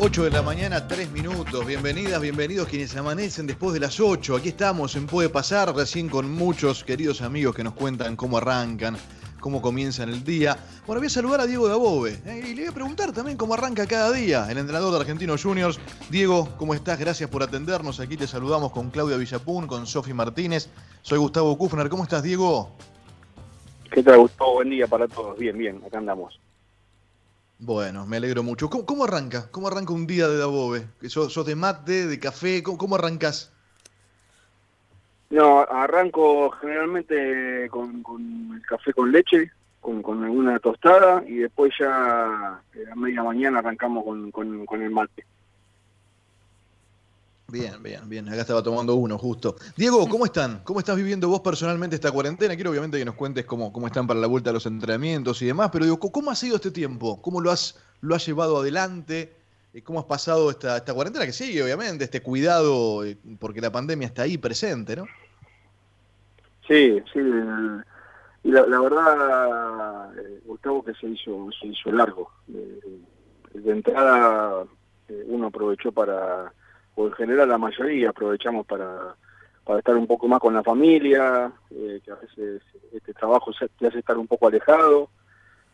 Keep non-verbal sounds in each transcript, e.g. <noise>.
8 de la mañana, 3 minutos. Bienvenidas, bienvenidos quienes amanecen después de las 8. Aquí estamos en Puede Pasar, recién con muchos queridos amigos que nos cuentan cómo arrancan, cómo comienzan el día. Bueno, voy a saludar a Diego Dabove ¿eh? y le voy a preguntar también cómo arranca cada día el entrenador de Argentinos Juniors. Diego, ¿cómo estás? Gracias por atendernos. Aquí te saludamos con Claudia Villapun, con Sofi Martínez. Soy Gustavo Kufner. ¿Cómo estás, Diego? ¿Qué tal, Gustavo? Buen día para todos. Bien, bien, acá andamos. Bueno, me alegro mucho. ¿Cómo, arranca? ¿Cómo arranca un día de Dabove? ¿Sos, sos de mate, de café? ¿Cómo, cómo arrancas? No, arranco generalmente con, el café con leche, con, alguna tostada y después ya a media mañana arrancamos con, con el mate. Bien, bien, bien. Acá estaba tomando uno justo. Diego, ¿cómo están? ¿Cómo estás viviendo vos personalmente esta cuarentena? Quiero obviamente que nos cuentes cómo, cómo están para la vuelta a los entrenamientos y demás, pero digo, ¿cómo ha sido este tiempo? ¿Cómo lo has, lo has llevado adelante? Eh, ¿Cómo has pasado esta, esta cuarentena que sigue, obviamente, este cuidado, eh, porque la pandemia está ahí presente, ¿no? Sí, sí. Y la, verdad, eh, Gustavo, que se hizo, se hizo largo. de entrada, uno aprovechó para o en general la mayoría aprovechamos para, para estar un poco más con la familia, eh, que a veces este trabajo te hace estar un poco alejado,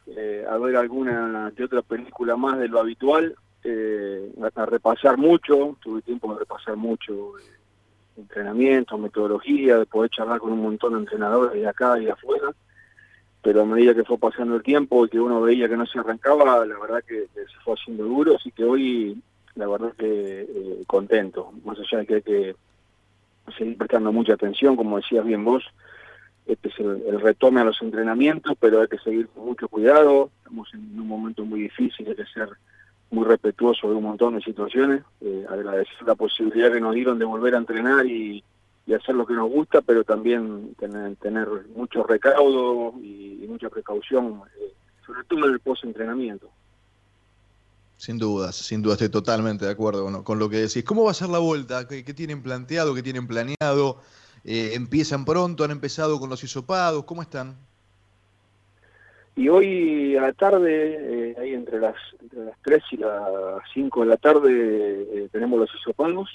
eh, a ver alguna de otra película más de lo habitual, eh, a, repasar mucho, tuve tiempo de repasar mucho entrenamiento, metodología, de poder charlar con un montón de entrenadores de acá y de afuera, pero a medida que fue pasando el tiempo y que uno veía que no se arrancaba, la verdad que se fue haciendo duro, así que hoy la verdad que eh, contento, más allá de que hay que seguir prestando mucha atención, como decías bien vos, este es el, retome a los entrenamientos, pero hay que seguir con mucho cuidado, estamos en un momento muy difícil, hay que ser muy respetuoso de un montón de situaciones, eh, agradecer la posibilidad que nos dieron de volver a entrenar y, hacer lo que nos gusta, pero también tener, tener mucho recaudo y, mucha precaución, eh, sobre todo en el post-entrenamiento. Sin dudas, sin dudas, estoy totalmente de acuerdo con, lo que decís. ¿Cómo va a ser la vuelta? ¿Qué, tienen planteado? ¿Qué tienen planeado? Eh, ¿Empiezan pronto? ¿Han empezado con los hisopados? ¿Cómo están? Y hoy a la tarde, eh, ahí entre las, entre las 3 y las 5 de la tarde, eh, tenemos los hisopados.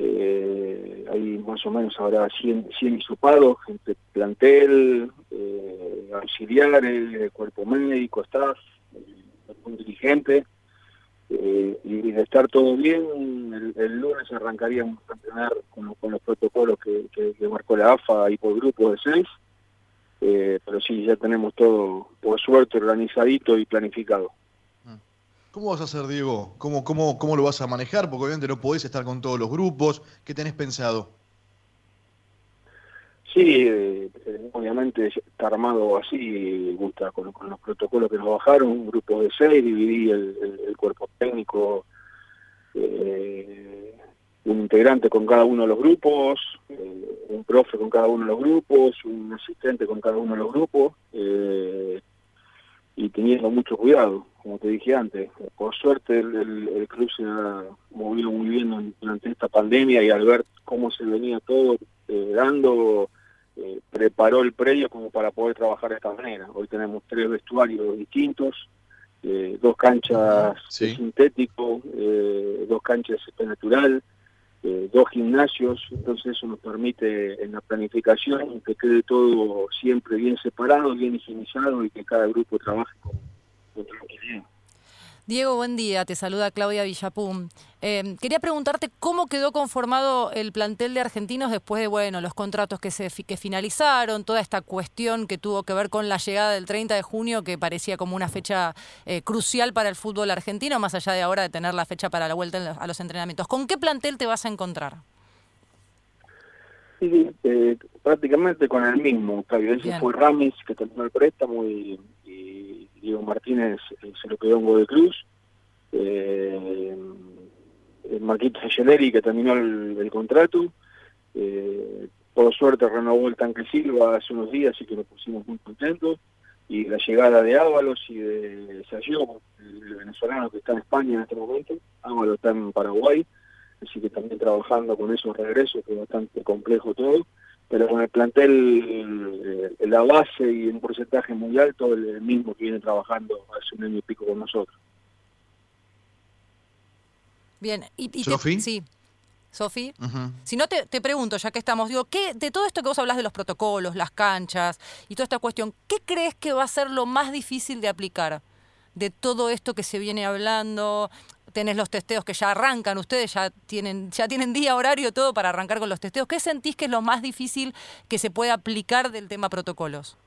hay más o menos habrá 100, 100 hisopados, entre plantel, auxiliares, cuerpo médico, staff, un dirigente. Eh, y de estar todo bien, el, lunes arrancaríamos a entrenar con, con los protocolos que, marcó la AFA y por grupo de seis, eh, pero sí, ya tenemos todo, por suerte, organizadito y planificado. Mm. ¿Cómo vas a hacer, Diego? ¿Cómo, cómo, ¿Cómo lo vas a manejar? Porque obviamente no podés estar con todos los grupos. ¿Qué tenés pensado? Sí, eh, obviamente está armado así, gusta con, los protocolos que nos bajaron, un grupo de seis, dividí el, cuerpo técnico, eh, un integrante con cada uno de los grupos, eh, un profe con cada uno de los grupos, un asistente con cada uno de los grupos, y teniendo mucho cuidado, como te dije antes. Por suerte el, el club se ha movido muy bien durante esta pandemia y al ver cómo se venía todo dando eh, preparó el predio como para poder trabajar de esta manera. Hoy tenemos tres vestuarios distintos, eh, dos canchas sintético, eh, dos canchas de natural, dos gimnasios, entonces eso nos permite en la planificación que quede todo siempre bien separado, bien higienizado y que cada grupo trabaje con, con tranquilidad. Diego, buen día. Te saluda Claudia Villapum. Eh, quería preguntarte cómo quedó conformado el plantel de argentinos después de bueno los contratos que se que finalizaron, toda esta cuestión que tuvo que ver con la llegada del 30 de junio, que parecía como una fecha eh, crucial para el fútbol argentino, más allá de ahora de tener la fecha para la vuelta a los entrenamientos. ¿Con qué plantel te vas a encontrar? Sí, eh, prácticamente con el mismo. Ese fue Ramis que terminó el préstamo y Diego Martínez eh, se lo quedó en Godoy Cruz, eh, Marquitos Angeleri que terminó el, contrato, eh, por suerte renovó el tanque Silva hace unos días, así que nos pusimos muy contentos, y la llegada de Ábalos y de Sayó, el venezolano que está en España en este momento, Ábalos está en Paraguay, así que también trabajando con esos regresos, que es bastante complejo todo, pero con el plantel, eh, la base y un porcentaje muy alto, el mismo que viene trabajando hace un año y pico con nosotros. Bien, y, y ¿Sofi? sí. Sofi, si no te, te, pregunto, ya que estamos, digo, ¿qué, de todo esto que vos hablas de los protocolos, las canchas y toda esta cuestión, ¿qué crees que va a ser lo más difícil de aplicar? De todo esto que se viene hablando, tenés los testeos que ya arrancan, ustedes ya tienen, ya tienen día, horario, todo para arrancar con los testeos. ¿Qué sentís que es lo más difícil que se puede aplicar del tema protocolos?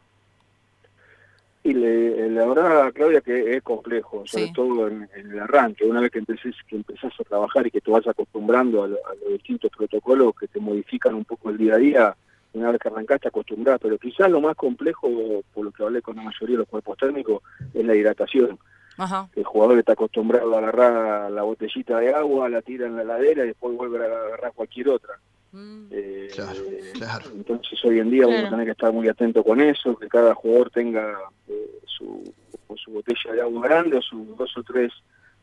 Y le, la verdad, Claudia, que es complejo, sobre Sí. todo en, en el arranque. Una vez que empecés, que empezás a trabajar y que te vas acostumbrando a, lo- a los distintos protocolos que te modifican un poco el día a día, una vez que arrancaste acostumbrás. Pero quizás lo más complejo, por lo que hablé con la mayoría de los cuerpos técnicos, es la hidratación. Ajá. El jugador está acostumbrado a agarrar la botellita de agua, la tira en la heladera y después vuelve a agarrar cualquier otra. Mm. Eh, Claro, claro. Entonces hoy en día Claro. uno tiene que estar muy atento con eso, que cada jugador tenga eh, su, o su botella de agua grande o sus dos o tres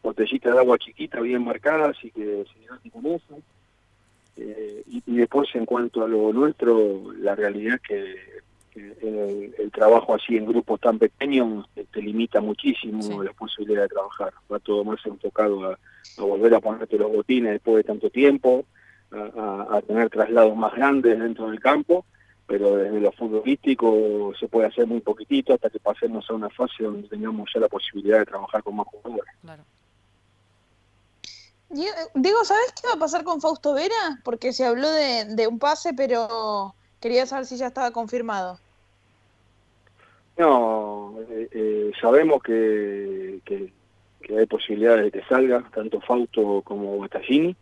botellitas de agua chiquita bien marcadas y que se hidrate con eso. Eh, y, y después en cuanto a lo nuestro, la realidad es que el, el trabajo así en grupos tan pequeños te, te limita muchísimo Sí. la posibilidad de trabajar. Va todo más enfocado a, a volver a ponerte los botines después de tanto tiempo, a, a- a tener traslados más grandes dentro del campo, pero desde lo futbolístico se puede hacer muy poquitito hasta que pasemos a una fase donde tengamos ya la posibilidad de trabajar con más jugadores. Claro. Diego, ¿sabes qué va a pasar con Fausto Vera? Porque se habló de, de un pase, pero quería saber si ya estaba confirmado. No, eh, eh, sabemos que, que, hay posibilidades de que salga, tanto Fausto como Battaglini,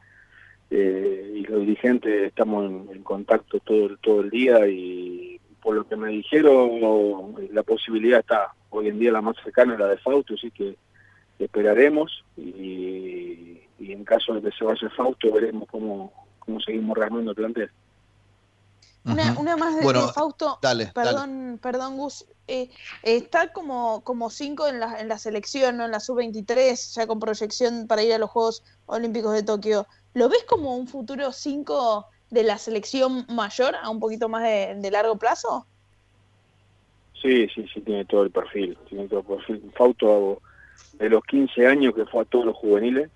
eh, y los dirigentes estamos en, contacto todo, todo el día y por lo que me dijeron, la posibilidad está. Hoy en día la más cercana es la de Fausto, así que esperaremos y, y en caso de que se vaya Fausto veremos cómo, cómo seguimos rearmando el plantel. Una, una más de, Bueno, de Fausto. Dale, dale. Perdón, perdón, Gus. Eh, está como, como cinco en la, en la selección, ¿no? en la sub-23, ya con proyección para ir a los Juegos Olímpicos de Tokio. ¿Lo ves como un futuro cinco de la selección mayor a un poquito más de, de largo plazo? Sí, sí, sí, tiene todo el perfil. Tiene todo el perfil. Fausto, de los 15 años que fue a todos los juveniles,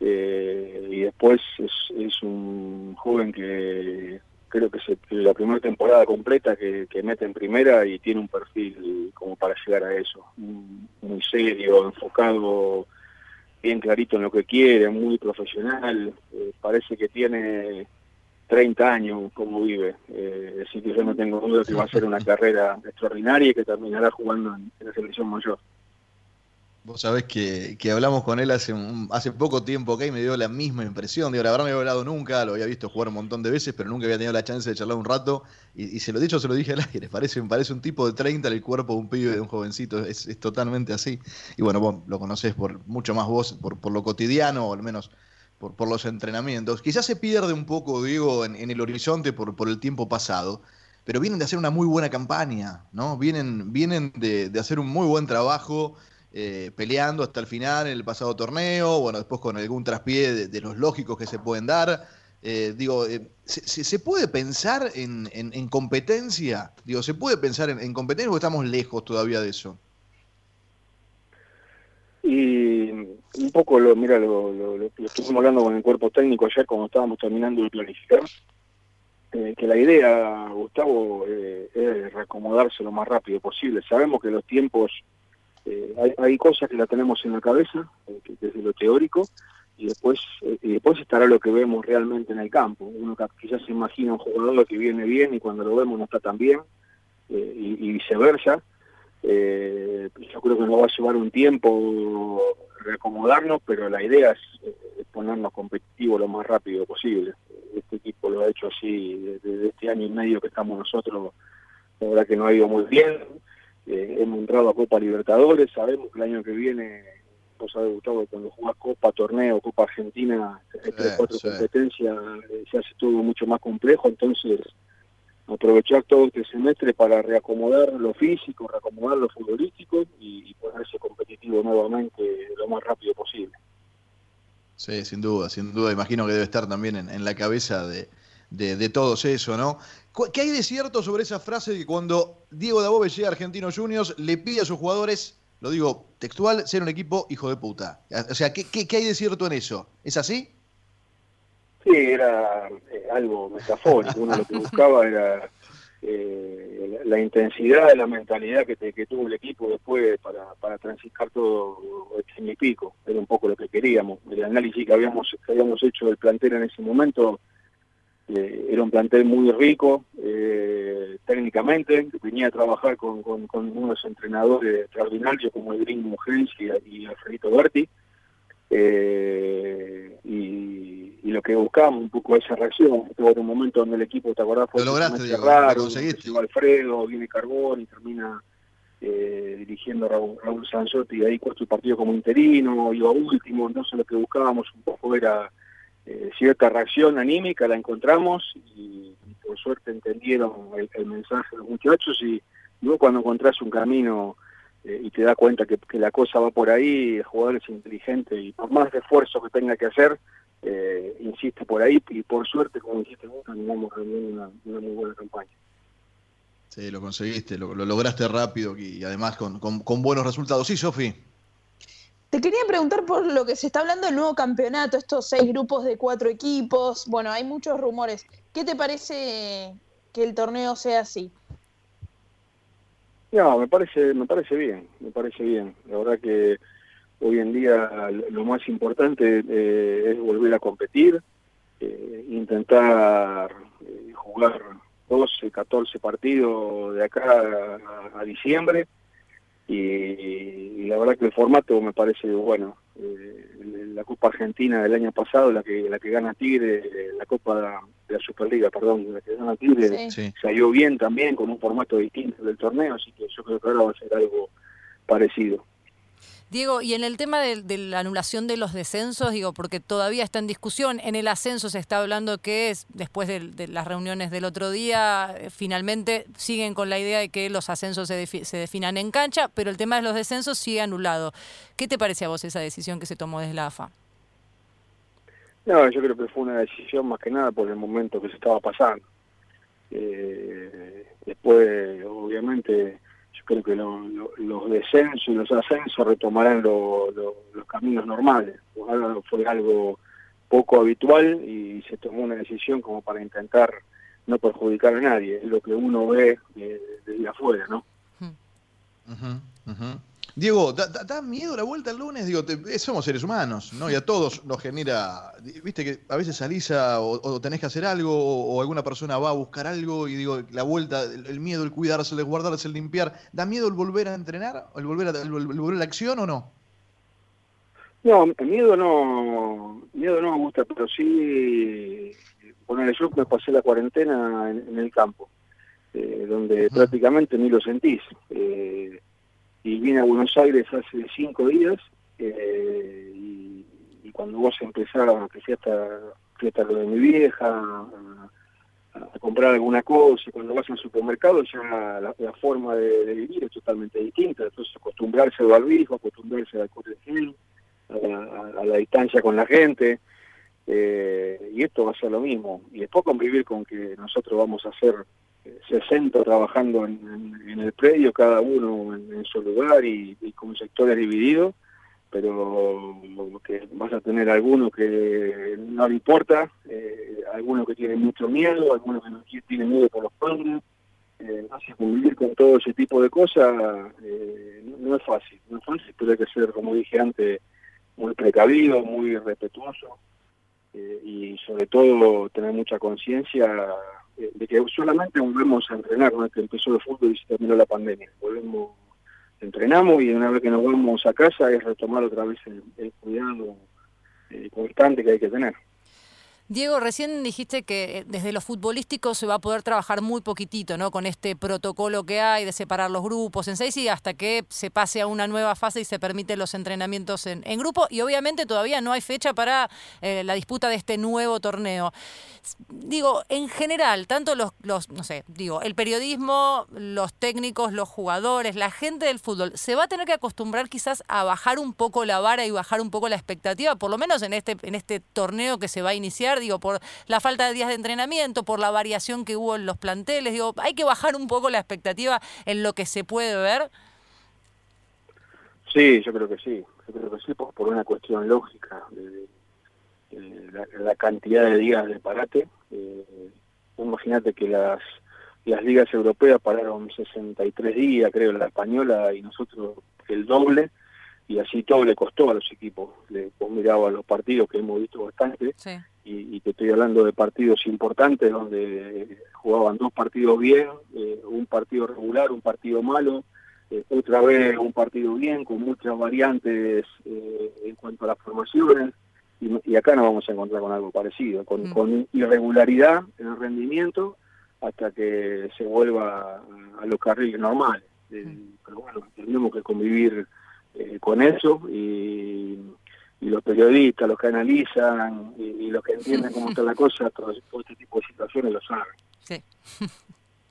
eh, y después es, es un joven que creo que es la primera temporada completa que, que mete en primera y tiene un perfil como para llegar a eso. Muy serio, enfocado, bien clarito en lo que quiere, muy profesional. eh, parece que tiene 30 años como vive. Eh, así que yo no tengo duda que va a ser una <laughs> carrera extraordinaria y que terminará jugando en, en la selección mayor. Vos sabés que, que hablamos con él hace, un- hace poco tiempo acá y me dio la misma impresión. Digo, la verdad no había hablado nunca, lo había visto jugar un montón de veces, pero nunca había tenido la chance de charlar un rato. Y, se lo dicho, se lo dije al aire. <laughs> Parece, parece un tipo de 30 en el cuerpo de un pibe, de un jovencito. Es, es totalmente así. Y bueno, vos lo conocés por mucho más vos, por, por lo cotidiano, o al menos por, por los entrenamientos. Quizás se pierde un poco, Diego, en, en el horizonte por, por el tiempo pasado. Pero vienen de hacer una muy buena campaña, ¿no? Vienen, vienen de, de hacer un muy buen trabajo eh, peleando hasta el final en el pasado torneo, bueno, después con algún traspié de, los lógicos que se pueden dar. Eh, digo, eh, ¿se, puede pensar en, en- en competencia? Digo, ¿se puede pensar en, en competencia o estamos lejos todavía de eso? Y un poco, lo mira, lo, lo, lo- lo estuvimos hablando con el cuerpo técnico ayer cuando estábamos terminando de planificar, eh, que la idea, Gustavo, es reacomodarse lo más rápido posible. Sabemos que los tiempos, eh, hay, hay cosas que la tenemos en la cabeza, eh, que, que es de lo teórico, y después eh, y después estará lo que vemos realmente en el campo. Uno quizás se imagina un jugador que viene bien y cuando lo vemos no está tan bien, eh, y, y viceversa. Eh, yo creo que nos va a llevar un tiempo reacomodarnos, pero la idea es, eh, es ponernos competitivos lo más rápido posible. Este equipo lo ha hecho así desde este año y medio que estamos nosotros, la verdad que no ha ido muy bien. Eh, hemos entrado a Copa Libertadores, sabemos que el año que viene, vos sabés Gustavo, cuando jugás Copa, Torneo, Copa Argentina, entre cuatro sí. competencias, eh, se hace todo mucho más complejo, entonces aprovechar todo este semestre para reacomodar lo físico, reacomodar lo futbolístico y, y ponerse competitivo nuevamente lo más rápido posible. Sí, sin duda, sin duda. Imagino que debe estar también en, en la cabeza de, de, de todos eso, ¿no? ¿Qué hay de cierto sobre esa frase de que cuando Diego Dabove llega a Argentinos Juniors le pide a sus jugadores lo digo textual, ser un equipo hijo de puta. O sea, ¿qué, qué, hay de cierto en eso? ¿Es así? Sí, era eh, algo metafórico. Uno lo que buscaba era eh, la intensidad de la mentalidad que, que tuvo el equipo después para, para transitar todo el pico. Era un poco lo que queríamos. El análisis que habíamos, que habíamos hecho del plantel en ese momento eh, era un plantel muy rico eh, técnicamente, venía a trabajar con, con, unos entrenadores extraordinarios como el Gringo Gens y, Alfredito Berti, eh, y, lo que buscábamos un poco esa reacción, tuvo un momento donde el equipo, ¿te acordás? Fue lo lograste, raro, Alfredo, viene Carbón y termina dirigiendo a Raúl, Raúl Sanzotti y ahí cuesta el partido como interino, iba último, entonces lo que buscábamos un poco era eh, cierta reacción anímica, la encontramos y, por suerte entendieron el, mensaje de los muchachos y luego cuando encontrás un camino eh, y te das cuenta que, la cosa va por ahí, el jugador es inteligente y por más esfuerzo que tenga que hacer, eh, insiste por ahí y por suerte, como dijiste vos, una, una muy buena campaña. Sí, lo conseguiste, lo, lograste rápido y además con, con buenos resultados. Sí, Sofi. Te quería preguntar por lo que se está hablando del nuevo campeonato, estos seis grupos de cuatro equipos. Bueno, hay muchos rumores. ¿Qué te parece que el torneo sea así? No, me parece, me parece bien, me parece bien. La verdad que hoy en día lo más importante eh, es volver a competir, eh, intentar eh, jugar 12, 14 partidos de acá a diciembre y, la verdad que el formato me parece bueno. Eh, la Copa Argentina del año pasado, la que la que gana Tigre, la Copa de la Superliga, perdón, la que gana Tigre, salió bien también con un formato distinto del torneo, así que yo creo que ahora va a ser algo parecido. Diego, y en el tema de, la anulación de los descensos, digo, porque todavía está en discusión, en el ascenso se está hablando que es, después de, las reuniones del otro día, eh, finalmente siguen con la idea de que los ascensos se, se, definan en cancha, pero el tema de los descensos sigue anulado. ¿Qué te parece a vos esa decisión que se tomó desde la AFA? No, yo creo que fue una decisión más que nada por el momento que se estaba pasando. Eh, después, obviamente creo que los descensos y los ascensos retomarán los caminos normales. fue algo poco habitual y se tomó una decisión como para intentar no perjudicar a nadie, es lo que uno ve desde afuera, ¿no? Diego, ¿da, miedo la vuelta el lunes? Digo, eh, somos seres humanos, ¿no? Y a todos nos genera, viste que a veces salís o, tenés que hacer algo o, alguna persona va a buscar algo y digo, la vuelta, el, miedo, el cuidarse, el guardarse, el limpiar, ¿da miedo el volver a entrenar? ¿El volver a, el, volver a la acción o no? No, miedo no, miedo no me gusta, pero sí, ponerle yo me pasé la cuarentena en, el campo, eh, donde prácticamente ni lo sentís. Eh, y vine a Buenos Aires hace cinco días eh, y, cuando vos empezás, que fui hasta, lo de mi vieja, a, comprar alguna cosa, cuando vas al supermercado ya la, forma de, vivir es totalmente distinta, entonces acostumbrarse al barbijo, acostumbrarse al a, a, la distancia con la gente, eh, y esto va a ser lo mismo, y después convivir con que nosotros vamos a hacer 60 trabajando en, el predio, cada uno en, su lugar y, con sectores divididos, pero que vas a tener algunos que no le importa, eh, algunos que tienen mucho miedo, algunos que no tienen miedo por los padres. Eh, así convivir con todo ese tipo de cosas eh, no, es fácil, no es fácil, pero que ser, como dije antes, muy precavido, muy respetuoso eh, y sobre todo tener mucha conciencia de que solamente volvemos a entrenar vez que empezó el fútbol y se terminó la pandemia. Volvemos, entrenamos y una vez que nos vamos a casa es retomar otra vez el, cuidado eh, constante que hay que tener. Diego, recién dijiste que eh, desde lo futbolístico se va a poder trabajar muy poquitito, ¿no? Con este protocolo que hay de separar los grupos en seis y hasta que se pase a una nueva fase y se permiten los entrenamientos en, grupo. Y obviamente todavía no hay fecha para eh, la disputa de este nuevo torneo. Digo, en general, tanto los, los, no sé, digo, el periodismo, los técnicos, los jugadores, la gente del fútbol, se va a tener que acostumbrar quizás a bajar un poco la vara y bajar un poco la expectativa, por lo menos en este, en este torneo que se va a iniciar digo, por la falta de días de entrenamiento, por la variación que hubo en los planteles, digo, hay que bajar un poco la expectativa en lo que se puede ver. Sí, yo creo que sí, yo creo que sí, por, una cuestión lógica de, la, cantidad de días de parate. Eh, Imagínate que las, las ligas europeas pararon 63 días, creo, la española y nosotros el doble, y así todo le costó a los equipos. Le, vos mirabas los partidos que hemos visto bastante, y, te estoy hablando de partidos importantes donde jugaban dos partidos bien, eh, un partido regular, un partido malo, eh, otra vez un partido bien, con muchas variantes eh, en cuanto a las formaciones y, acá nos vamos a encontrar con algo parecido, con, mm. irregularidad en el rendimiento hasta que se vuelva a, los carriles normales. Eh, mm. pero bueno, tenemos que convivir eh, con eso y, los periodistas, los que analizan y, los que entienden cómo está la <laughs> cosa, todo, este tipo de situaciones lo saben. Sí.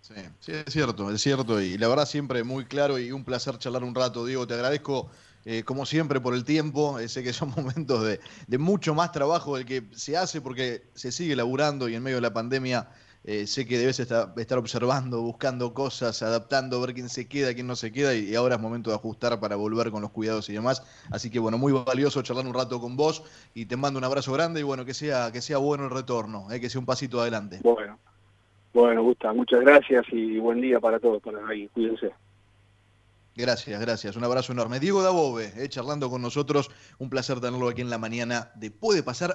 Sí, sí, es cierto, es cierto. Y la verdad siempre muy claro y un placer charlar un rato. Diego, te agradezco eh, como siempre, por el tiempo. Eh, sé que son <laughs> momentos de, mucho más trabajo del que se hace porque se sigue laburando y en medio de la pandemia eh, sé que debes estar, observando, buscando cosas, adaptando, ver quién se queda, quién no se queda y, ahora es momento de ajustar para volver con los cuidados y demás. Así que bueno, muy valioso charlar un rato con vos y te mando un abrazo grande y bueno, que sea, que sea bueno el retorno, que sea un pasito adelante. Bueno, bueno, Gusta, muchas gracias y buen día para todos ahí. Cuídense. Gracias, gracias. Un abrazo enorme. Diego Dabove, eh, charlando con nosotros. Un placer tenerlo aquí en la mañana de Puede Pasar.